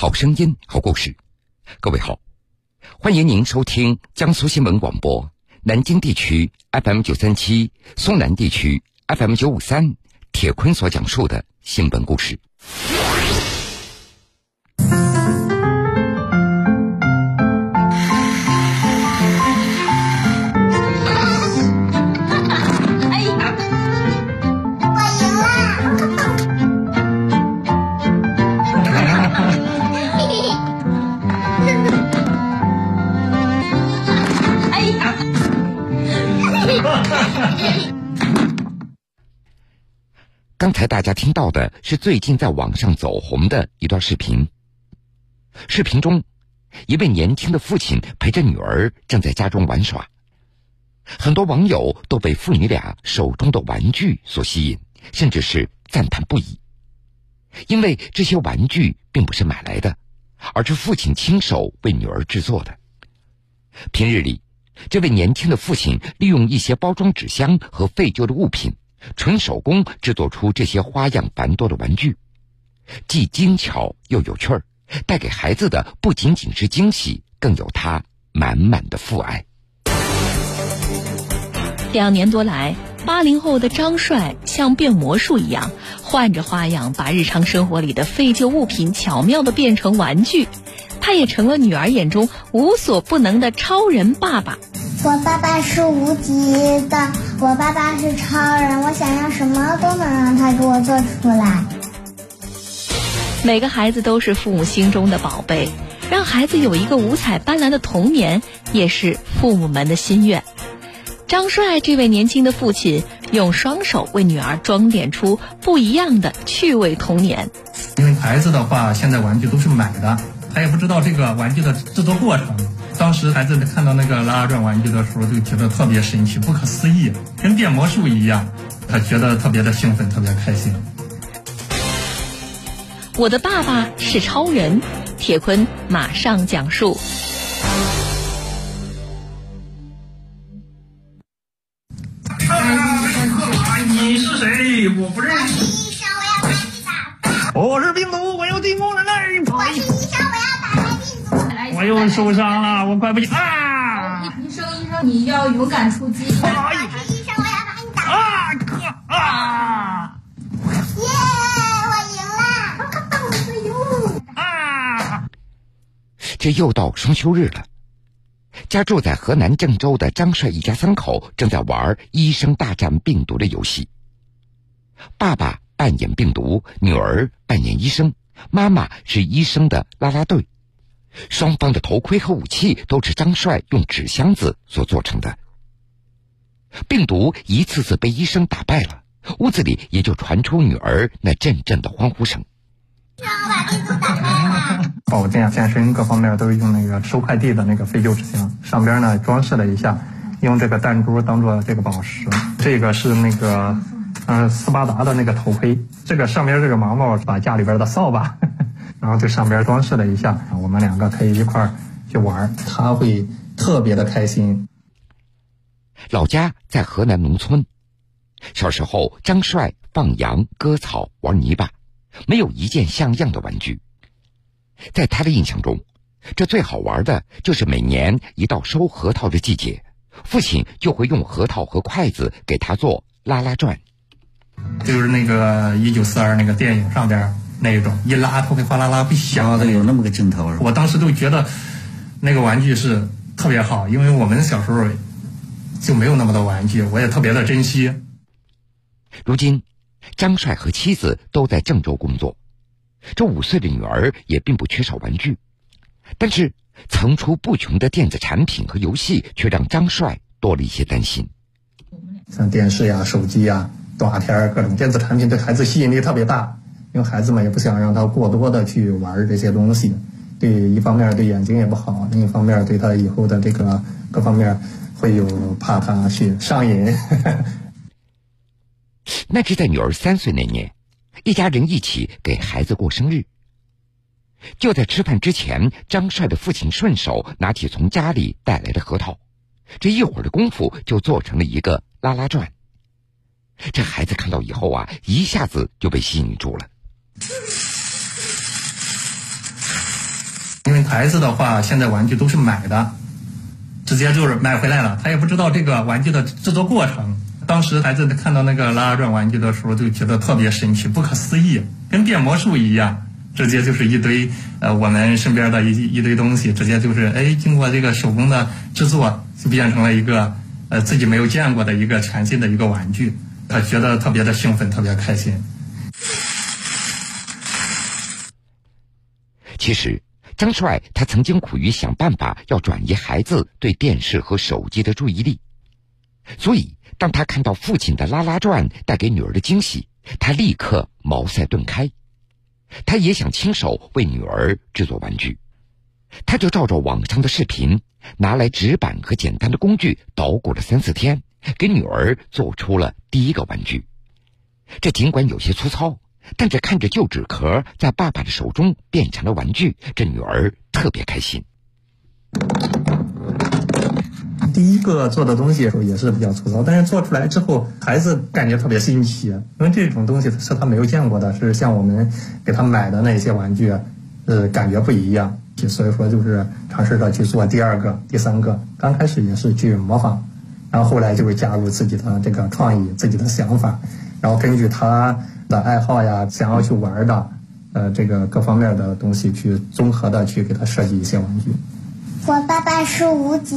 好声音，好故事。各位好，欢迎您收听江苏新闻广播南京地区 FM 九三七、苏南地区 FM 九五三。铁坤所讲述的新闻故事。才大家听到的是最近在网上走红的一段视频。视频中，一位年轻的父亲陪着女儿正在家中玩耍，很多网友都被父女俩手中的玩具所吸引，甚至是赞叹不已。因为这些玩具并不是买来的，而是父亲亲手为女儿制作的。平日里，这位年轻的父亲利用一些包装纸箱和废旧的物品。纯手工制作出这些花样繁多的玩具，既精巧又有趣儿，带给孩子的不仅仅是惊喜，更有他满满的父爱。两年多来，八零后的张帅像变魔术一样，换着花样把日常生活里的废旧物品巧妙的变成玩具，他也成了女儿眼中无所不能的超人爸爸。我爸爸是无敌的，我爸爸是超人，我想要什么都能让他给我做出来。每个孩子都是父母心中的宝贝，让孩子有一个五彩斑斓的童年，也是父母们的心愿。张帅这位年轻的父亲，用双手为女儿装点出不一样的趣味童年。因为孩子的话，现在玩具都是买的，他也不知道这个玩具的制作过程。当时孩子看到那个拉拉转玩具的时候，就觉得特别神奇、不可思议，跟变魔术一样。他觉得特别的兴奋，特别开心。我的爸爸是超人，铁坤马上讲述。你是谁？我不认识。医生，我要打你打。我是病毒，我要进攻人类。我是医生。我又受伤了，我快不行啊！医生，医生，你要勇敢出击。医生，我要把你打。啊哥啊！耶，我赢了！啊！这又到双休日了，家住在河南郑州的张帅一家三口正在玩《医生大战病毒》的游戏。爸爸扮演病毒，女儿扮演医生，妈妈是医生的啦啦队。双方的头盔和武器都是张帅用纸箱子所做成的。病毒一次次被医生打败了，屋子里也就传出女儿那阵阵的欢呼声。让我把病毒打败了。保 健、健身各方面都是用那个收快递的那个废旧纸箱，上边呢装饰了一下，用这个弹珠当做这个宝石。这个是那个，嗯，斯巴达的那个头盔。这个上边这个毛毛把家里边的扫把，然后这上边装饰了一下，我们两个可以一块儿去玩，他会特别的开心。老家在河南农村，小时候张帅放羊、割草、玩泥巴，没有一件像样的玩具。在他的印象中，这最好玩的就是每年一到收核桃的季节，父亲就会用核桃和筷子给他做拉拉转。就是那个一九四二那个电影上边那一种，一拉它会哗啦啦会响的。有那么个镜头。我当时都觉得那个玩具是特别好，因为我们小时候就没有那么多玩具，我也特别的珍惜。如今，张帅和妻子都在郑州工作，这五岁的女儿也并不缺少玩具，但是层出不穷的电子产品和游戏却让张帅多了一些担心。像电视呀、手机呀、动画片儿各种电子产品对孩子吸引力特别大，因为孩子们也不想让他过多的去玩这些东西，对一方面对眼睛也不好，另一方面对他以后的这个各方面会有怕他去上瘾。那是在女儿三岁那年，一家人一起给孩子过生日。就在吃饭之前，张帅的父亲顺手拿起从家里带来的核桃，这一会儿的功夫就做成了一个拉拉转。这孩子看到以后啊，一下子就被吸引住了。因为孩子的话，现在玩具都是买的，直接就是买回来了，他也不知道这个玩具的制作过程。当时孩子看到那个拉拉转玩具的时候，就觉得特别神奇、不可思议，跟变魔术一样，直接就是一堆呃我们身边的一一堆东西，直接就是哎经过这个手工的制作，就变成了一个呃自己没有见过的一个全新的一个玩具，他觉得特别的兴奋，特别开心。其实，张帅他曾经苦于想办法要转移孩子对电视和手机的注意力，所以当他看到父亲的拉拉转带给女儿的惊喜，他立刻茅塞顿开。他也想亲手为女儿制作玩具，他就照着网上的视频，拿来纸板和简单的工具捣鼓了三四天，给女儿做出了第一个玩具。这尽管有些粗糙。但是看着旧纸壳在爸爸的手中变成了玩具，这女儿特别开心。第一个做的东西也是比较粗糙，但是做出来之后，孩子感觉特别新奇，因为这种东西是他没有见过的，是像我们给他买的那些玩具，呃，感觉不一样。所以说，就是尝试着去做第二个、第三个。刚开始也是去模仿，然后后来就会加入自己的这个创意、自己的想法，然后根据他。的爱好呀，想要去玩的，呃，这个各方面的东西，去综合的去给他设计一些玩具。我爸爸是无敌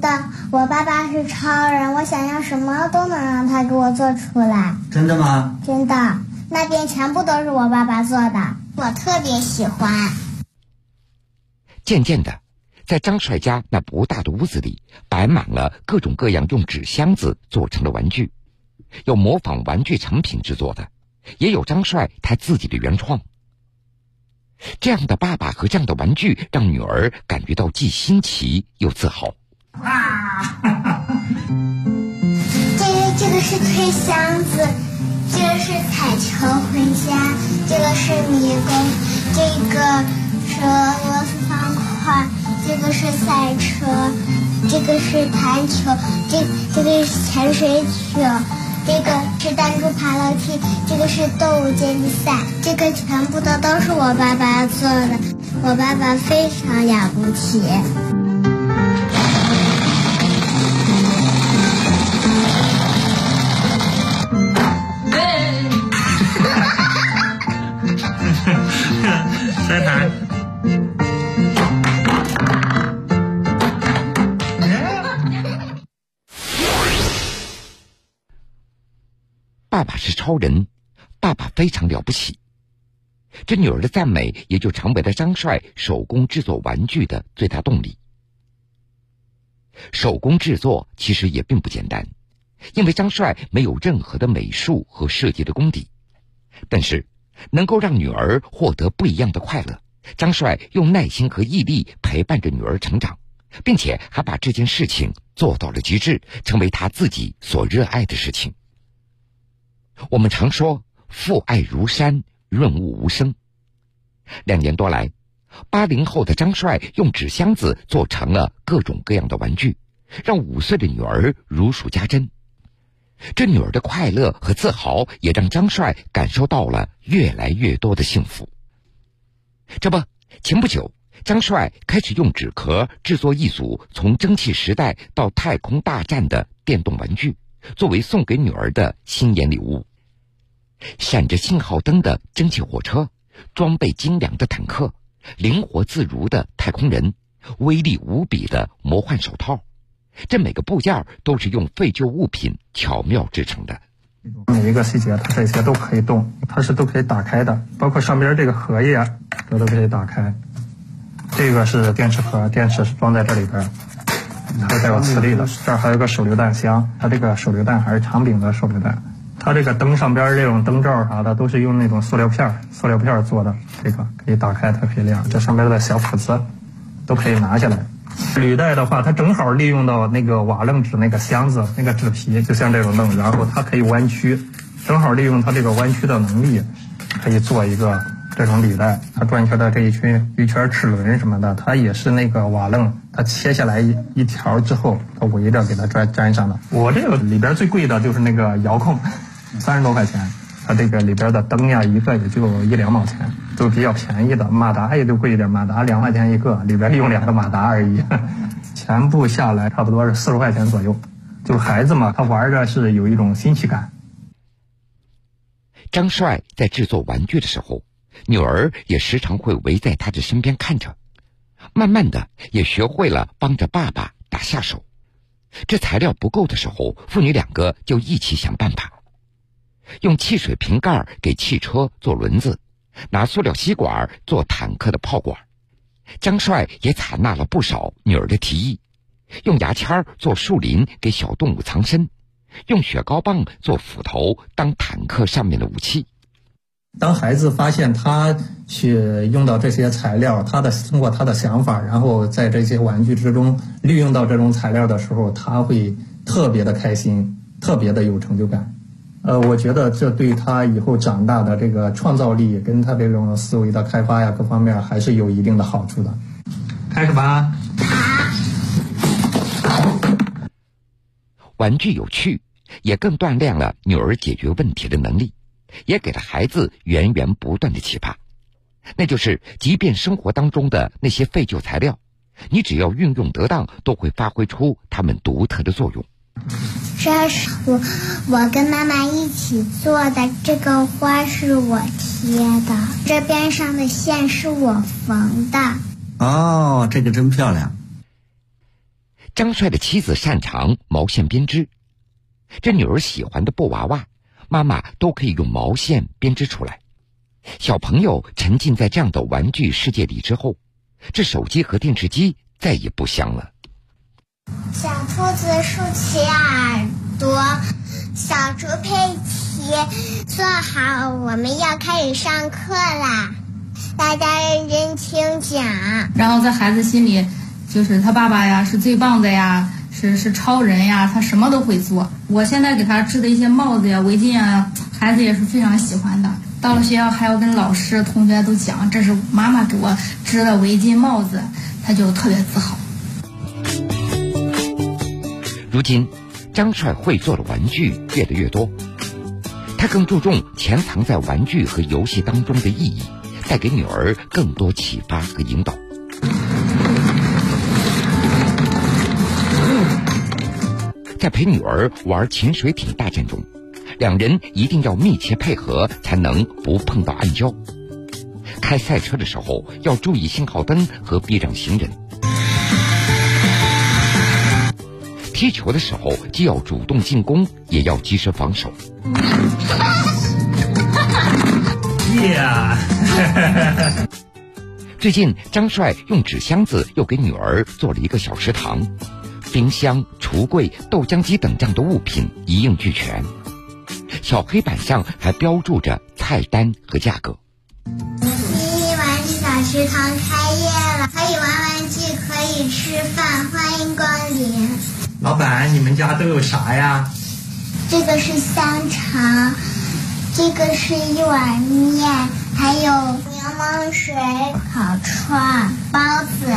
的，我爸爸是超人，我想要什么都能让他给我做出来。真的吗？真的，那边全部都是我爸爸做的，我特别喜欢。渐渐的，在张帅家那不大的屋子里，摆满了各种各样用纸箱子做成的玩具，有模仿玩具成品制作的。也有张帅他自己的原创。这样的爸爸和这样的玩具，让女儿感觉到既新奇又自豪。啊！这个这个是推箱子，这个是彩球回家，这个是迷宫，这个是俄罗斯方块，这个是赛车，这个是弹球，这这个是潜水艇。这个是弹珠爬楼梯，这个是动物接力赛，这个全部的都是我爸爸做的，我爸爸非常了不起。爸爸是超人，爸爸非常了不起。这女儿的赞美也就成为了张帅手工制作玩具的最大动力。手工制作其实也并不简单，因为张帅没有任何的美术和设计的功底。但是，能够让女儿获得不一样的快乐，张帅用耐心和毅力陪伴着女儿成长，并且还把这件事情做到了极致，成为他自己所热爱的事情。我们常说“父爱如山，润物无声”。两年多来，八零后的张帅用纸箱子做成了各种各样的玩具，让五岁的女儿如数家珍。这女儿的快乐和自豪，也让张帅感受到了越来越多的幸福。这不，前不久，张帅开始用纸壳制作一组从蒸汽时代到太空大战的电动玩具。作为送给女儿的新年礼物，闪着信号灯的蒸汽火车，装备精良的坦克，灵活自如的太空人，威力无比的魔幻手套，这每个部件都是用废旧物品巧妙制成的。每一个细节，它这些都可以动，它是都可以打开的，包括上边这个荷叶，这都可以打开。这个是电池盒，电池是装在这里边。它带有磁力的，这儿还有个手榴弹箱，它这个手榴弹还是长柄的手榴弹。它这个灯上边这种灯罩啥的都是用那种塑料片塑料片做的。这个可以打开，它可以亮。这上边的小斧子都可以拿下来。履带的话，它正好利用到那个瓦楞纸那个箱子那个纸皮，就像这种弄，然后它可以弯曲，正好利用它这个弯曲的能力，可以做一个。这种履带，它转圈的这一圈一圈齿轮什么的，它也是那个瓦楞，它切下来一一条之后，它围着给它粘粘上的。我这个里边最贵的就是那个遥控，三十多块钱，它这个里边的灯呀，一个也就一两毛钱，都比较便宜的。马达也就贵一点，马达两块钱一个，里边用两个马达而已。全部下来差不多是四十块钱左右。就是孩子嘛，他玩着是有一种新奇感。张帅在制作玩具的时候，女儿也时常会围在他的身边看着，慢慢的也学会了帮着爸爸打下手。这材料不够的时候，父女两个就一起想办法，用汽水瓶盖给汽车做轮子，拿塑料吸管做坦克的炮管。张帅也采纳了不少女儿的提议，用牙签做树林给小动物藏身。用雪糕棒做斧头当坦克上面的武器。当孩子发现他去用到这些材料，他的通过他的想法，然后在这些玩具之中利用到这种材料的时候，他会特别的开心，特别的有成就感。呃，我觉得这对他以后长大的这个创造力跟他这种思维的开发呀，各方面还是有一定的好处的。开始吧。玩具有趣。也更锻炼了女儿解决问题的能力，也给了孩子源源不断的启发。那就是，即便生活当中的那些废旧材料，你只要运用得当，都会发挥出它们独特的作用。这是我我跟妈妈一起做的，这个花是我贴的，这边上的线是我缝的。哦，这个真漂亮。张帅的妻子擅长毛线编织。这女儿喜欢的布娃娃，妈妈都可以用毛线编织出来。小朋友沉浸在这样的玩具世界里之后，这手机和电视机再也不香了。小兔子竖起耳朵，小猪佩奇坐好，我们要开始上课啦！大家认真听讲。然后在孩子心里，就是他爸爸呀是最棒的呀。是是超人呀，他什么都会做。我现在给他织的一些帽子呀、围巾啊，孩子也是非常喜欢的。到了学校还要跟老师、同学都讲，这是妈妈给我织的围巾、帽子，他就特别自豪。如今，张帅会做的玩具越来越多，他更注重潜藏在玩具和游戏当中的意义，带给女儿更多启发和引导。在陪女儿玩潜水艇大战中，两人一定要密切配合，才能不碰到暗礁。开赛车的时候要注意信号灯和避让行人。踢球的时候既要主动进攻，也要及时防守。最近，张帅用纸箱子又给女儿做了一个小食堂。冰箱、橱柜、豆浆机等这样的物品一应俱全，小黑板上还标注着菜单和价格。迷你玩具小食堂开业了，可以玩玩具，可以吃饭，欢迎光临。老板，你们家都有啥呀？这个是香肠，这个是一碗面，还有柠檬水、烤串、包子。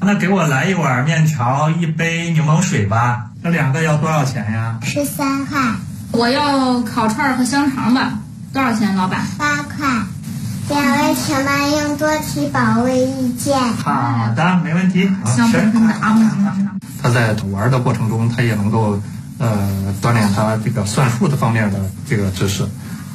那给我来一碗面条，一杯柠檬水吧。这两个要多少钱呀？十三块。我要烤串和香肠吧。多少钱，老板？八块。两位请慢用，多提宝贵意见。好的，没问题。香喷喷的啊！他在玩的过程中，他也能够呃锻炼他这个算术的方面的这个知识。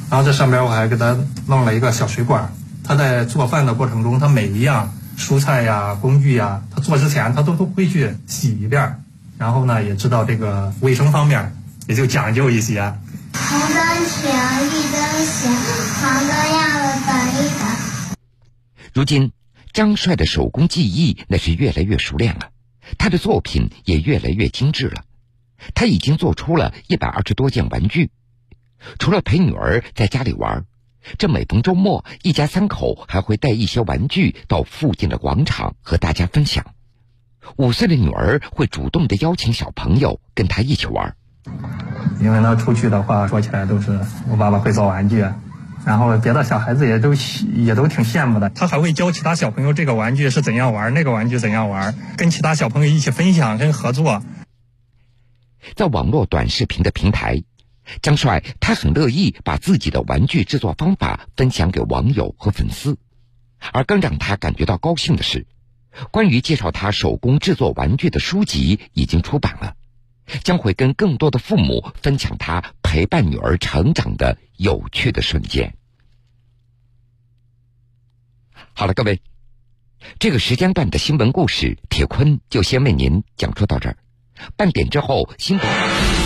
然后这上边我还给他弄了一个小水管。他在做饭的过程中，他每一样。蔬菜呀，工具呀，他做之前他都都会去洗一遍，然后呢，也知道这个卫生方面也就讲究一些。红灯停，绿灯行，黄灯要了等一等。如今，张帅的手工技艺那是越来越熟练了，他的作品也越来越精致了。他已经做出了一百二十多件玩具，除了陪女儿在家里玩。这每逢周末，一家三口还会带一些玩具到附近的广场和大家分享。五岁的女儿会主动的邀请小朋友跟她一起玩。因为呢，出去的话说起来都是我爸爸会造玩具，然后别的小孩子也都也都挺羡慕的。他还会教其他小朋友这个玩具是怎样玩，那个玩具怎样玩，跟其他小朋友一起分享跟合作。在网络短视频的平台，张帅他很乐意把自己的玩具制作方法分享给网友和粉丝，而更让他感觉到高兴的是，关于介绍他手工制作玩具的书籍已经出版了，将会跟更多的父母分享他陪伴女儿成长的有趣的瞬间。好了，各位，这个时间段的新闻故事，铁坤就先为您讲述到这儿。半点之后，新闻。